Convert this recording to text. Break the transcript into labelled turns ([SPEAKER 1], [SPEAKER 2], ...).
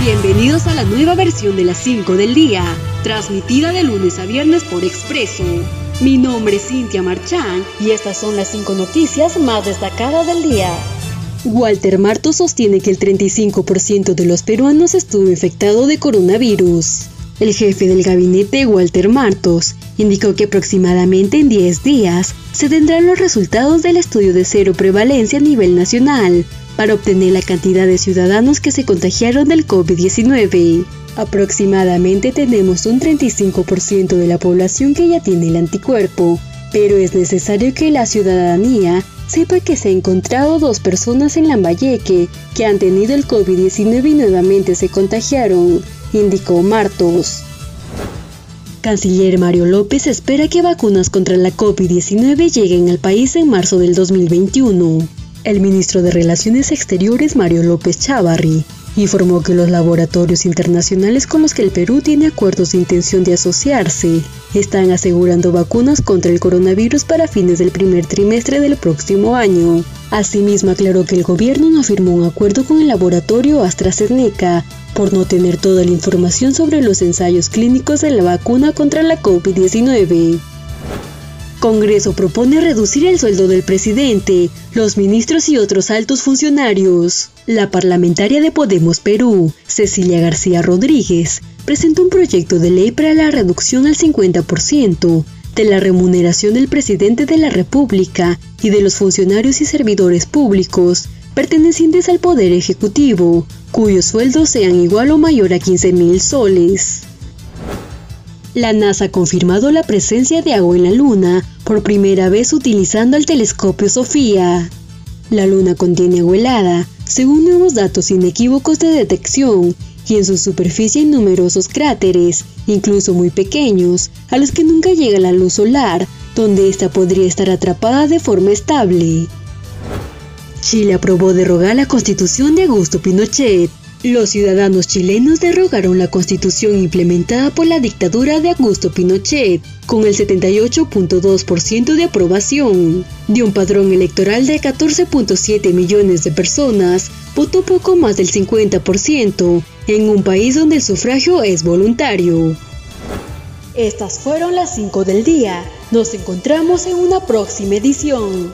[SPEAKER 1] Bienvenidos a la nueva versión de las 5 del día, transmitida de lunes a viernes por Expreso. Mi nombre es Cintia Marchán y estas son las 5 noticias más destacadas del día. Walter Marto sostiene que el 35% de los peruanos estuvo infectado de coronavirus. El jefe del gabinete, Walter Martos, indicó que aproximadamente en 10 días se tendrán los resultados del estudio de cero prevalencia a nivel nacional para obtener la cantidad de ciudadanos que se contagiaron del COVID-19. Aproximadamente tenemos un 35% de la población que ya tiene el anticuerpo, pero es necesario que la ciudadanía sepa que se han encontrado dos personas en Lambayeque que han tenido el COVID-19 y nuevamente se contagiaron indicó Martos. Canciller Mario López espera que vacunas contra la COVID-19 lleguen al país en marzo del 2021. El ministro de Relaciones Exteriores Mario López Chávarri informó que los laboratorios internacionales con los que el Perú tiene acuerdos de intención de asociarse están asegurando vacunas contra el coronavirus para fines del primer trimestre del próximo año. Asimismo aclaró que el gobierno no firmó un acuerdo con el laboratorio AstraZeneca por no tener toda la información sobre los ensayos clínicos de la vacuna contra la COVID-19. Congreso propone reducir el sueldo del presidente, los ministros y otros altos funcionarios. La parlamentaria de Podemos Perú, Cecilia García Rodríguez, presentó un proyecto de ley para la reducción al 50% de la remuneración del presidente de la República y de los funcionarios y servidores públicos pertenecientes al Poder Ejecutivo, cuyos sueldos sean igual o mayor a 15 mil soles. La NASA ha confirmado la presencia de agua en la Luna por primera vez utilizando el telescopio Sofía. La Luna contiene agua helada, según nuevos datos inequívocos de detección, y en su superficie hay numerosos cráteres, incluso muy pequeños, a los que nunca llega la luz solar, donde ésta podría estar atrapada de forma estable. Chile aprobó derogar la constitución de Augusto Pinochet. Los ciudadanos chilenos derogaron la constitución implementada por la dictadura de Augusto Pinochet con el 78.2% de aprobación. De un padrón electoral de 14.7 millones de personas, votó poco más del 50% en un país donde el sufragio es voluntario. Estas fueron las 5 del día. Nos encontramos en una próxima edición.